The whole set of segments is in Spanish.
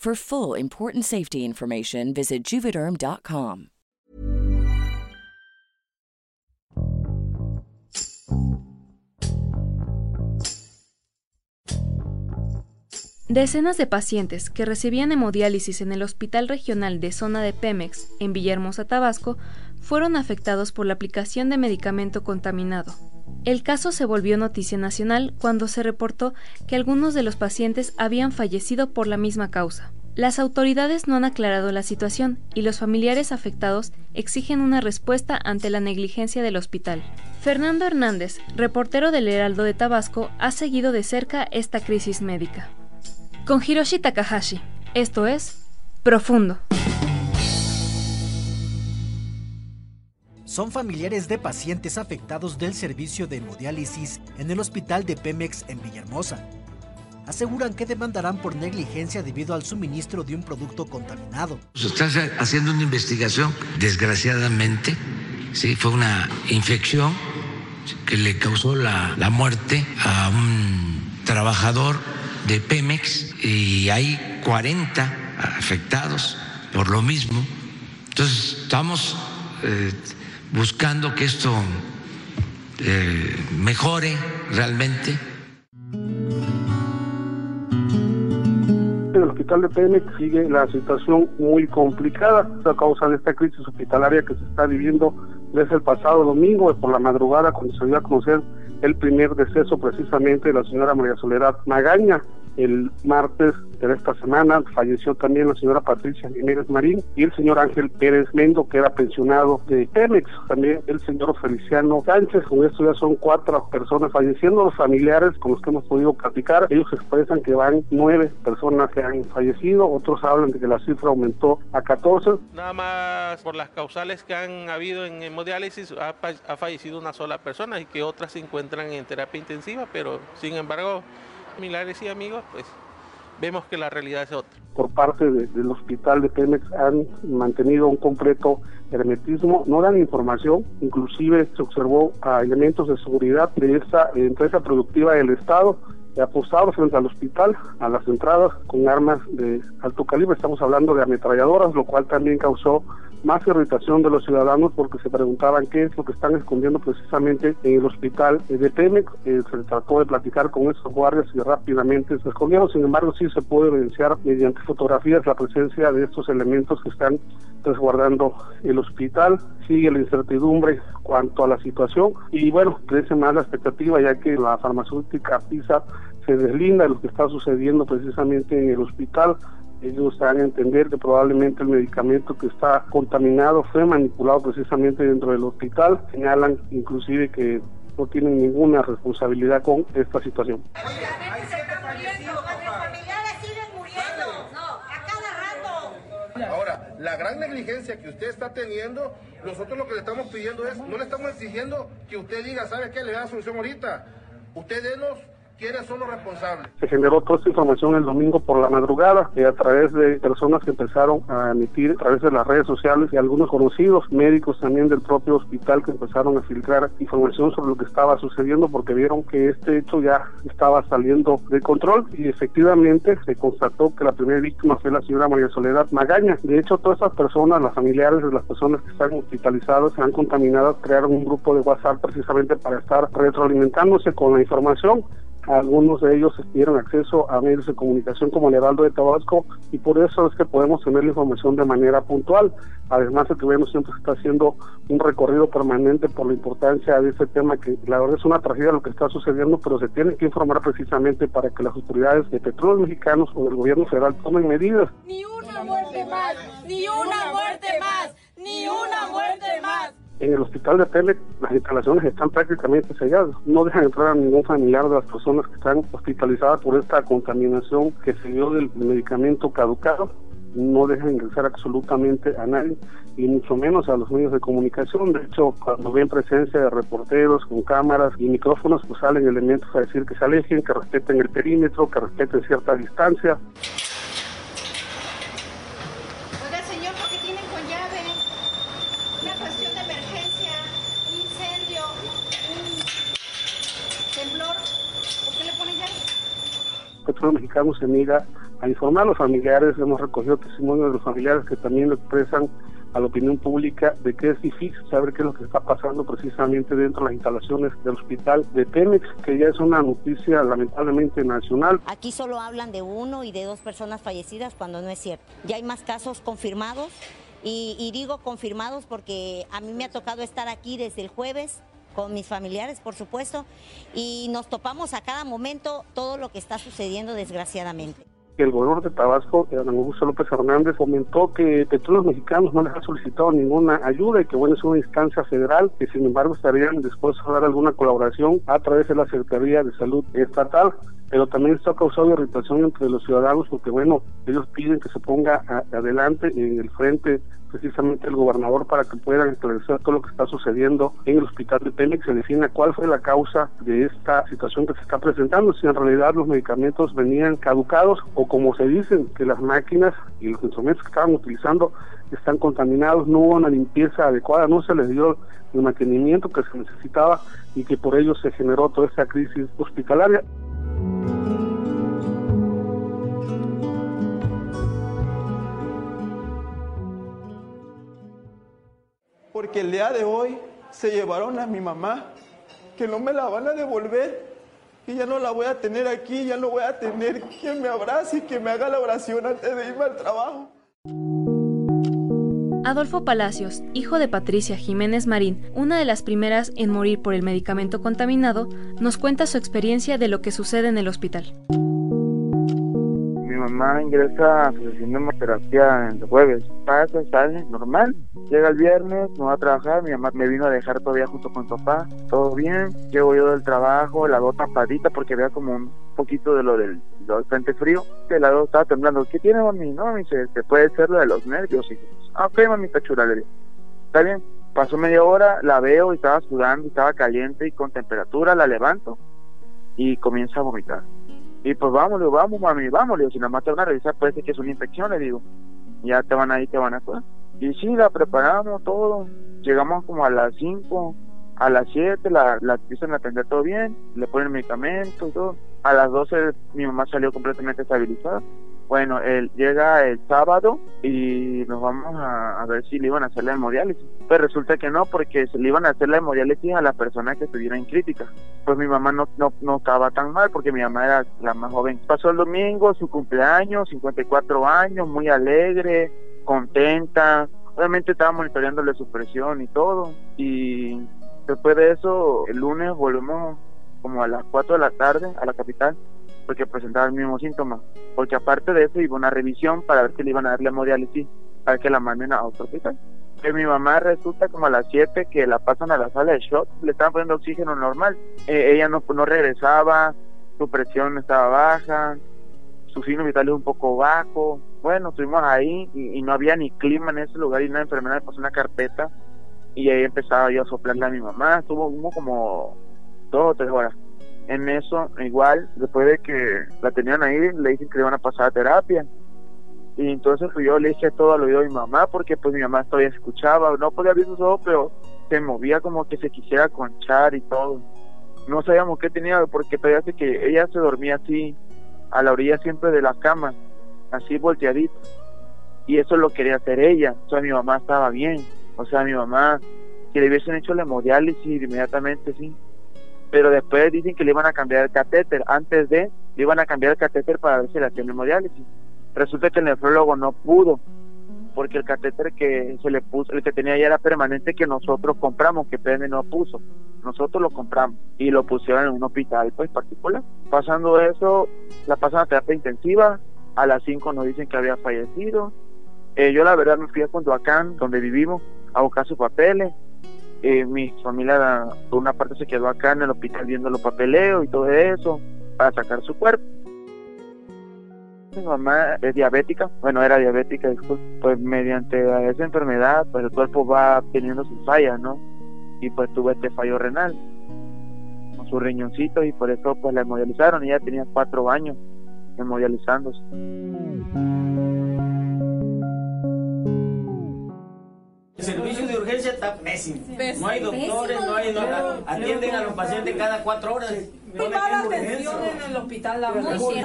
For full important safety information, visit juvederm.com. Decenas de pacientes que recibían hemodiálisis en el Hospital Regional de Zona de Pemex, en Villahermosa, Tabasco, fueron afectados por la aplicación de medicamento contaminado. El caso se volvió noticia nacional cuando se reportó que algunos de los pacientes habían fallecido por la misma causa. Las autoridades no han aclarado la situación y los familiares afectados exigen una respuesta ante la negligencia del hospital. Fernando Hernández, reportero del Heraldo de Tabasco, ha seguido de cerca esta crisis médica. Con Hiroshi Takahashi, esto es Profundo. Son familiares de pacientes afectados del servicio de hemodiálisis en el hospital de Pemex en Villahermosa. Aseguran que demandarán por negligencia debido al suministro de un producto contaminado. Se está haciendo una investigación, desgraciadamente, sí, fue una infección que le causó la, la muerte a un trabajador de Pemex y hay 40 afectados por lo mismo. Entonces, estamos eh, buscando que esto eh, mejore realmente. En el hospital de Pemex sigue la situación muy complicada a causa de esta crisis hospitalaria que se está viviendo desde el pasado domingo, por la madrugada, cuando se dio a conocer el primer deceso precisamente de la señora María Soledad Magaña. El martes de esta semana falleció también la señora Patricia Jiménez Marín y el señor Ángel Pérez Mendo, que era pensionado de Pemex. También el señor Feliciano Sánchez. Con esto ya son cuatro personas falleciendo. Los familiares con los que hemos podido platicar, ellos expresan que van nueve personas que han fallecido. Otros hablan de que la cifra aumentó a 14. Nada más por las causales que han habido en hemodiálisis ha, ha fallecido una sola persona y que otras se encuentran en terapia intensiva, pero sin embargo familiares y amigos, pues vemos que la realidad es otra. Por parte del hospital de Pemex han mantenido un completo hermetismo, no dan información, inclusive se observó a elementos de seguridad de esta empresa productiva del Estado apostados frente al hospital, a las entradas con armas de alto calibre, estamos hablando de ametralladoras, lo cual también causó más irritación de los ciudadanos porque se preguntaban qué es lo que están escondiendo precisamente en el hospital de Pemex. Eh, se trató de platicar con esos guardias y rápidamente se escondieron. Sin embargo, sí se puede evidenciar mediante fotografías la presencia de estos elementos que están resguardando el hospital. Sigue la incertidumbre cuanto a la situación y bueno, crece más la expectativa ya que la farmacéutica PISA se deslinda de lo que está sucediendo precisamente en el hospital ellos dan a entender que probablemente el medicamento que está contaminado fue manipulado precisamente dentro del hospital. Señalan inclusive que no tienen ninguna responsabilidad con esta situación. Ahora, la gran negligencia que usted está teniendo, nosotros lo que le estamos pidiendo es, no le estamos exigiendo que usted diga, ¿sabe qué? Le da solución ahorita. Usted denos ¿Quiénes son los responsables? Se generó toda esta información el domingo por la madrugada y a través de personas que empezaron a emitir a través de las redes sociales y algunos conocidos médicos también del propio hospital que empezaron a filtrar información sobre lo que estaba sucediendo porque vieron que este hecho ya estaba saliendo de control y efectivamente se constató que la primera víctima fue la señora María Soledad Magaña. De hecho, todas esas personas, las familiares de las personas que están hospitalizadas, han contaminadas, crearon un grupo de WhatsApp precisamente para estar retroalimentándose con la información algunos de ellos dieron acceso a medios de comunicación como el Heraldo de Tabasco y por eso es que podemos tener la información de manera puntual. Además el gobierno siempre está haciendo un recorrido permanente por la importancia de este tema que la verdad es una tragedia lo que está sucediendo, pero se tiene que informar precisamente para que las autoridades de petróleos mexicanos o del gobierno federal tomen medidas. Ni una muerte más, ni una muerte más, ni una muerte más en el hospital de Tele las instalaciones están prácticamente selladas. No dejan entrar a ningún familiar de las personas que están hospitalizadas por esta contaminación que se dio del medicamento caducado. No dejan ingresar absolutamente a nadie y mucho menos a los medios de comunicación. De hecho, cuando ven presencia de reporteros con cámaras y micrófonos, pues salen elementos a decir que se alejen, que respeten el perímetro, que respeten cierta distancia. Petróleos Mexicano se niega a informar a los familiares, hemos recogido testimonios de los familiares que también lo expresan a la opinión pública de que es difícil saber qué es lo que está pasando precisamente dentro de las instalaciones del hospital de Pemex, que ya es una noticia lamentablemente nacional. Aquí solo hablan de uno y de dos personas fallecidas cuando no es cierto. Ya hay más casos confirmados y, y digo confirmados porque a mí me ha tocado estar aquí desde el jueves con mis familiares, por supuesto, y nos topamos a cada momento todo lo que está sucediendo desgraciadamente. El gobernador de Tabasco, Augusto López Hernández, comentó que Petróleos Mexicanos no les ha solicitado ninguna ayuda y que bueno, es una instancia federal que sin embargo estarían dispuestos a dar alguna colaboración a través de la Secretaría de Salud Estatal pero también esto ha causado irritación entre los ciudadanos porque bueno, ellos piden que se ponga adelante en el frente precisamente el gobernador para que puedan esclarecer todo lo que está sucediendo en el hospital de Pemex, se defina cuál fue la causa de esta situación que se está presentando, si en realidad los medicamentos venían caducados o como se dicen que las máquinas y los instrumentos que estaban utilizando están contaminados, no hubo una limpieza adecuada, no se les dio el mantenimiento que se necesitaba y que por ello se generó toda esta crisis hospitalaria. Porque el día de hoy se llevaron a mi mamá, que no me la van a devolver y ya no la voy a tener aquí, ya no voy a tener quien me abrace y que me haga la oración antes de irme al trabajo. Adolfo Palacios, hijo de Patricia Jiménez Marín, una de las primeras en morir por el medicamento contaminado, nos cuenta su experiencia de lo que sucede en el hospital mamá ingresa a su sesión de hemoterapia el jueves. Pasa, sale, normal. Llega el viernes, no va a trabajar. Mi mamá me vino a dejar todavía junto con su papá. Todo bien. Llego yo del trabajo, la veo tapadita porque vea como un poquito de lo del, frente frío. La veo estaba temblando. ¿Qué tiene, mami? No, me dice, te puede ser lo de los nervios. Y, ah, ok, mami, está chula. Está bien. Pasó media hora, la veo y estaba sudando, estaba caliente y con temperatura. La levanto y comienza a vomitar y pues vamos mami, vamos, le digo, si nada más te van a revisar puede ser que es una infección, le digo, ya te van a ir, te van a curar. Y sí, la preparamos todo, llegamos como a las 5, a las 7 la, la empiezan a atender todo bien, le ponen medicamentos todo. A las 12 mi mamá salió completamente estabilizada. Bueno, él llega el sábado y nos vamos a, ver si le iban a hacer la hemodiálisis. Pues resulta que no, porque se le iban a hacer la hemodiálisis a la persona que estuviera en crítica. Pues mi mamá no, no, no estaba tan mal porque mi mamá era la más joven. Pasó el domingo, su cumpleaños, 54 años, muy alegre, contenta. Obviamente estaba monitoreándole su presión y todo. Y después de eso, el lunes volvemos como a las 4 de la tarde a la capital porque presentaba el mismo síntoma. Porque aparte de eso iba una revisión para ver si le iban a dar la hemodiálisis para que la manden a otro hospital. Que mi mamá resulta como a las 7 que la pasan a la sala de shock, le estaban poniendo oxígeno normal. Eh, ella no, no regresaba, su presión estaba baja, su signo vital es un poco bajo. Bueno, estuvimos ahí y, no había ni clima en ese lugar y una enfermera me pasó una carpeta y ahí empezaba yo a soplarle a mi mamá. Estuvo como dos o tres horas en eso, igual, después de que la tenían ahí, le dicen que le iban a pasar a terapia. Y entonces pues, yo le dije todo al oído a mi mamá, porque pues mi mamá todavía escuchaba, no podía abrir sus ojos, pero se movía como que se quisiera conchar y todo. No sabíamos qué tenía, porque todavía sé que ella se dormía así, a la orilla siempre de la cama, así volteadita. Y eso lo quería hacer ella, o sea, mi mamá estaba bien. O sea, mi mamá, que le hubiesen hecho la hemodiálisis inmediatamente, sí pero después dicen que le iban a cambiar el catéter, antes de le iban a cambiar el catéter para ver si le hacían hemodiálisis. Resulta que el nefrólogo no pudo, porque el catéter que se le puso, el que tenía ya era permanente que nosotros compramos, que PM no puso. Nosotros lo compramos y lo pusieron en un hospital pues particular. Pasando eso, la pasan a terapia intensiva, a las 5 nos dicen que había fallecido. Eh, yo la verdad me fui a Condoacán, donde vivimos, a buscar sus papeles. Eh, mi familia por una parte se quedó acá en el hospital viendo los papeleos y todo eso para sacar su cuerpo. Mi mamá es diabética, bueno, era diabética, pues mediante esa enfermedad, pues el cuerpo va teniendo sus fallas, ¿no? Y pues tuvo este fallo renal con sus riñoncitos y por eso pues la hemodializaron. Ella tenía cuatro años hemodializándose. El servicio de urgencia está pésimo. No hay doctores, no hay. No, atienden a los pacientes cada cuatro horas. Muy mala atención en el hospital, la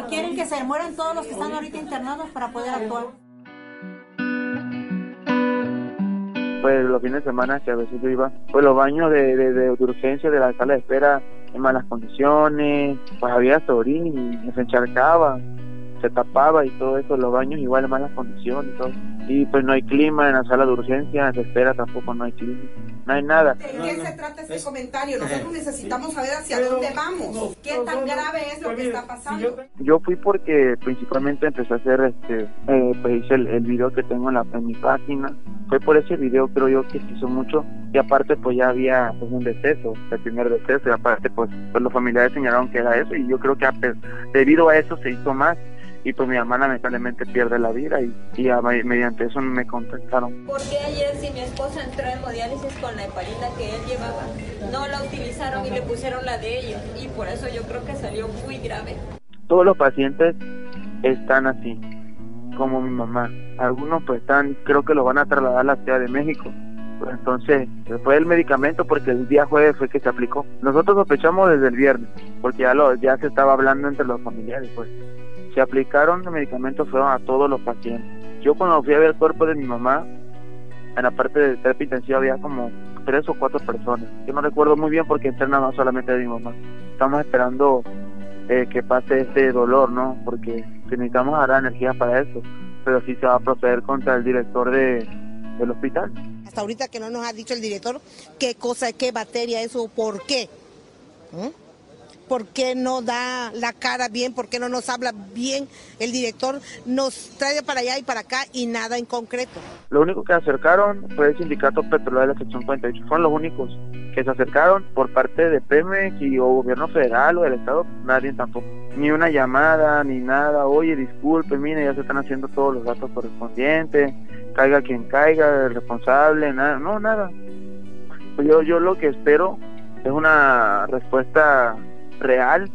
Quieren que se mueran todos los que están ahorita internados para poder actuar. Pues los fines de semana que a veces yo iba, pues los baños de, de, de urgencia de la sala de espera en malas condiciones, pues había sorín y se encharcaba se tapaba y todo eso, los baños igual en malas condiciones y todo. Y pues no hay clima en la sala de urgencia, de espera tampoco no hay clima, no hay nada. ¿De qué se trata este comentario? Nosotros necesitamos saber hacia dónde vamos, qué tan grave es lo que está pasando. Yo fui porque principalmente empecé a hacer, este, eh, pues hice el, video que tengo en, la, en mi página, fue por ese video creo yo que se hizo mucho. Y aparte pues ya había pues, un deceso, el primer deceso. Y aparte pues, pues los familiares señalaron que era eso. Y yo creo que debido a eso se hizo más y pues mi hermana lamentablemente pierde la vida y, y mediante eso me contactaron. ¿Por qué ayer si mi esposa entró en hemodiálisis con la heparina que él llevaba, no la utilizaron y le pusieron la de ellos? Y por eso yo creo que salió muy grave. Todos los pacientes están así, como mi mamá. Algunos pues están, creo que lo van a trasladar a la Ciudad de México. Pues entonces, fue el medicamento porque el día jueves fue que se aplicó. Nosotros sospechamos desde el viernes, porque ya, lo, ya se estaba hablando entre los familiares, pues se aplicaron los medicamentos fueron a todos los pacientes. Yo cuando fui a ver el cuerpo de mi mamá, en la parte de terapia había como tres o cuatro personas. Yo no recuerdo muy bien porque no solamente de mi mamá. Estamos esperando eh, que pase este dolor, ¿no? Porque necesitamos dar energía para eso. Pero sí se va a proceder contra el director de, del hospital. Hasta ahorita que no nos ha dicho el director qué cosa, qué batería es o por qué. ¿Mm? ¿Por qué no da la cara bien? ¿Por qué no nos habla bien? El director nos trae para allá y para acá y nada en concreto. Lo único que acercaron fue el sindicato petrolero de la sección 48. Fueron los únicos que se acercaron por parte de Pemex y o gobierno federal o del estado. Nadie tampoco. Ni una llamada, ni nada. Oye, disculpe, mire, ya se están haciendo todos los datos correspondientes. Caiga quien caiga, el responsable, nada. No, nada. Yo, yo lo que espero es una respuesta real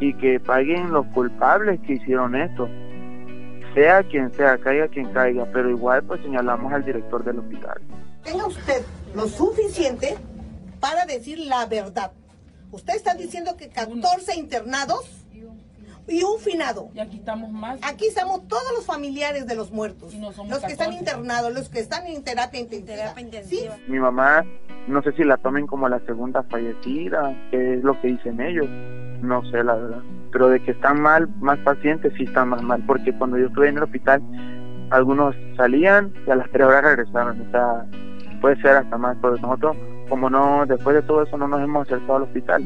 y que paguen los culpables que hicieron esto. Sea quien sea, caiga quien caiga, pero igual pues señalamos al director del hospital. Tenga usted lo suficiente para decir la verdad. Usted está diciendo que 14 internados y un finado. Y aquí estamos más. Aquí estamos todos los familiares de los muertos. los que están internados, los que están en terapia intensiva. Mi mamá, no sé si la tomen como la segunda fallecida, que es lo que dicen ellos. No sé, la verdad. Pero de que están mal, más pacientes, sí están más mal. Porque cuando yo estuve en el hospital, algunos salían y a las tres horas regresaban. O sea, puede ser hasta más. Pero nosotros, como no, después de todo eso, no nos hemos acercado al hospital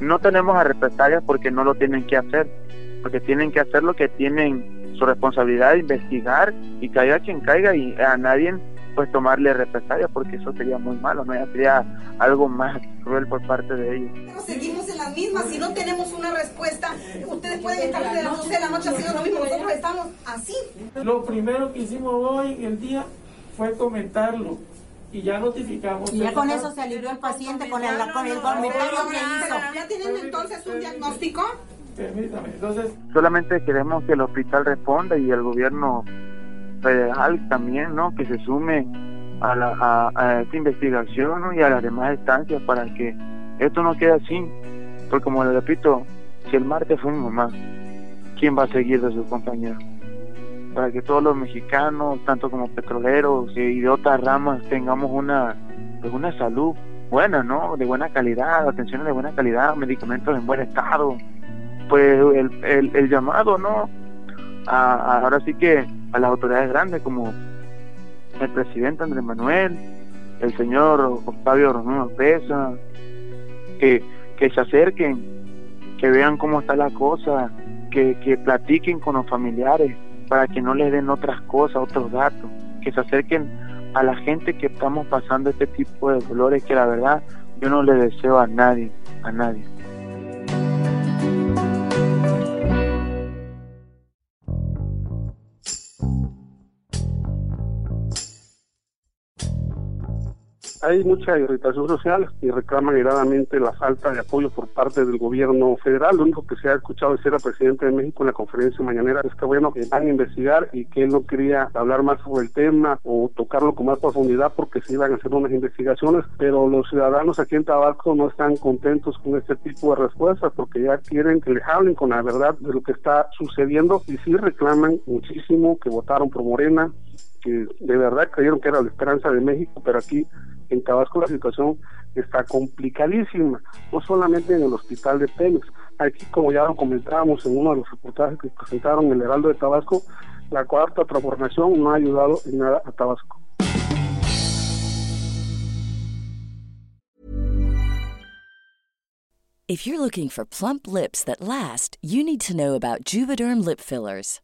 no tenemos a represalias porque no lo tienen que hacer, porque tienen que hacer lo que tienen su responsabilidad de investigar y caiga quien caiga y a nadie pues tomarle represalias porque eso sería muy malo, no ya sería algo más cruel por parte de ellos. Seguimos en las mismas, si no tenemos una respuesta, ustedes pueden estar desde las 12 de la noche haciendo lo mismo, nosotros estamos así. Lo primero que hicimos hoy, el día, fue comentarlo y ya notificamos. Y ya con eso se alivió el paciente con el, con el comentario que hizo. ¿Ya tienen entonces un diagnóstico? Permítame, entonces... Solamente queremos que el hospital responda y el gobierno federal también, ¿no? Que se sume a, la, a, esta investigación y a las demás instancias para que esto no quede así. Porque como le repito, si el martes fue mi mamá, ¿quién va a seguir de su compañero? Para que todos los mexicanos, tanto como petroleros y de otras ramas, tengamos una, pues una salud buenas, ¿no? De buena calidad, atenciones de buena calidad, medicamentos en buen estado. Pues el, el, llamado, ¿no? A, ahora sí que a las autoridades grandes como el presidente Andrés Manuel, el señor Octavio Romero Pesa, que, que se acerquen, que vean cómo está la cosa, que, que platiquen con los familiares para que no les den otras cosas, otros datos, que se acerquen a la gente que estamos pasando este tipo de dolores que la verdad yo no le deseo a nadie, a nadie. Hay mucha irritación social y reclaman iradamente la falta de apoyo por parte del gobierno federal. Lo único que se ha escuchado decir al presidente de México en la conferencia mañanera. Es que bueno, que van a investigar y que él no quería hablar más sobre el tema o tocarlo con más profundidad porque se iban a hacer unas investigaciones, pero los ciudadanos aquí en Tabasco no están contentos con este tipo de respuestas porque ya quieren que les hablen con la verdad de lo que está sucediendo. Y sí reclaman muchísimo que votaron por Morena, que de verdad creyeron que era la esperanza de México, pero aquí en Tabasco la situación está complicadísima, no solamente en el hospital de Pemex. Aquí, como ya lo comentábamos en uno de los reportajes que presentaron el Heraldo de Tabasco, la cuarta transformación no ha ayudado en nada a Tabasco. If you're looking for plump lips that last, you need to know about Juvederm lip fillers.